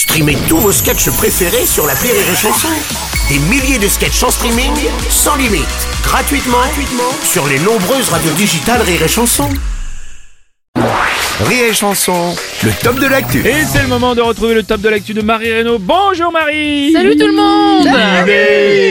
Streamez tous vos sketchs préférés sur la Rire et Chanson. Des milliers de sketchs en streaming, sans limite, gratuitement, gratuitement sur les nombreuses radios digitales Rire et Chanson. Rire et Chanson, le top de l'actu. Et c'est le moment de retrouver le top de l'actu de Marie Reynaud. Bonjour Marie Salut tout le monde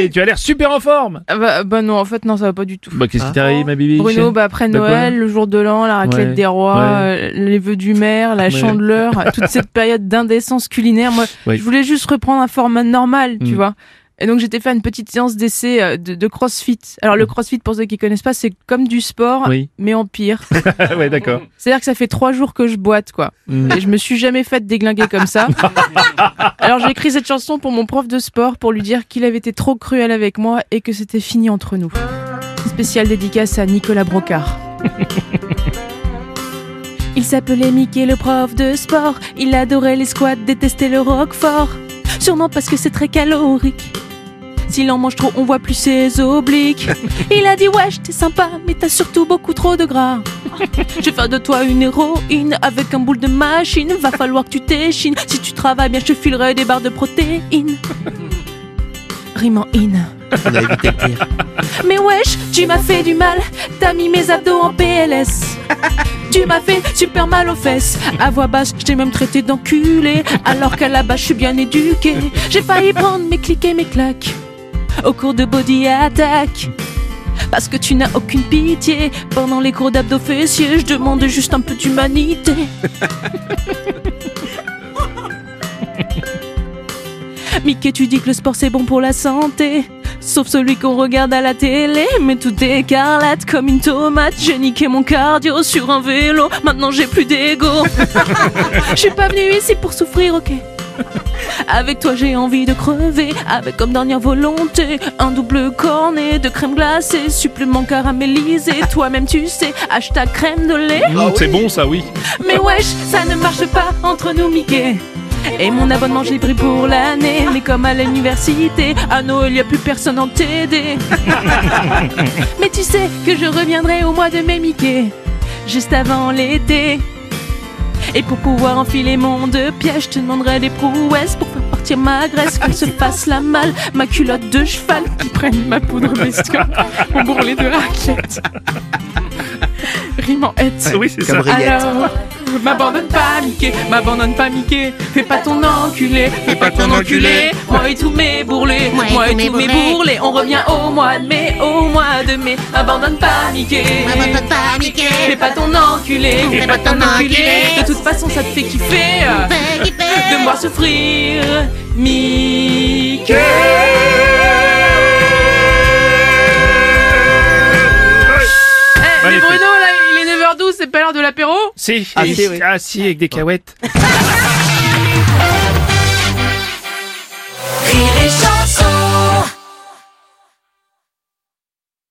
Tu as l'air super en forme Ah bah, bah non, en fait, non, ça va pas du tout. Bah qu'est-ce qui t'arrive ma Bibi Bruno, bah après Noël, le jour de l'an, la raclette Ouais, des rois, ouais. euh, les vœux du maire, la chandeleur, toute cette période d'indécence culinaire, moi, je voulais juste reprendre un format normal, tu Mm. vois. Et donc j'étais fait une petite séance d'essai euh, de, de CrossFit. Alors le CrossFit, pour ceux qui connaissent pas, c'est comme du sport, Oui. mais en pire. ouais d'accord. C'est-à-dire que ça fait trois jours que je boite, quoi. Mm. Et je me suis jamais fait déglinguer comme ça. Alors j'ai écrit cette chanson pour mon prof de sport pour lui dire qu'il avait été trop cruel avec moi et que c'était fini entre nous. Spéciale dédicace à Nicolas Brocard. Il s'appelait Mickey, le prof de sport. Il adorait les squats, détestait le roquefort. Sûrement parce que c'est très calorique. S'il en mange trop, on voit plus ses obliques. Il a dit wesh, t'es sympa, mais t'as surtout beaucoup trop de gras. Je vais faire de toi une héroïne avec un boule de machine. Va falloir que tu t'échines. Si tu travailles bien, je te filerai des barres de protéines. Rime en in. Mais wesh, tu m'as fait du mal. T'as mis mes abdos en PLS. Tu m'as fait super mal aux fesses. À voix basse, je t'ai même traité d'enculé. Alors qu'à la base, je suis bien éduqué. J'ai failli prendre mes clics et mes claques. Au cours de body attack. Parce que tu n'as aucune pitié. Pendant les cours d'abdos fessiers, je demande juste un peu d'humanité. Mickey, tu dis que le sport c'est bon pour la santé. Sauf celui qu'on regarde à la télé. Mais tout écarlate comme une tomate. J'ai niqué mon cardio sur un vélo. Maintenant j'ai plus d'ego. Je suis pas venu ici pour souffrir, ok? Avec toi j'ai envie de crever. Avec comme dernière volonté Un double cornet de crème glacée Supplément caramélisé Toi-même tu sais Hashtag crème de lait. Mm, C'est bon ça oui. Mais wesh ça ne marche pas entre nous Mickey. Et mon abonnement j'ai pris pour l'année. Mais comme à l'université À Noël y a plus personne en TD Mais tu sais que je reviendrai au mois de mai Mickey. Juste avant l'été et pour pouvoir enfiler mon deux pièges, je te demanderai des prouesses pour faire partir ma graisse, qu'on se fasse la malle, ma culotte de cheval, qui prenne ma poudre bestiole pour bourreler de raclette. Rime en hête. Oui c'est ça. Alors, m'abandonne pas Mickey, m'abandonne pas Mickey, fais pas ton enculé, fais pas ton enculé, moi et tous mes bourrelets, moi et tous mes bourrelets, on revient au mois de mai, au mois de mai, m'abandonne pas Mickey. M'abandonne pas, Mickey. Fais pas ton enculé, fais pas ton enculé. De toute façon, ça te fait kiffer Fais kiffer. de me voir souffrir, Mickey. Eh. Bruno, là, il est 9h12, c'est pas l'heure de l'apéro Si, Ah, si, oui. ah si avec des cahuètes.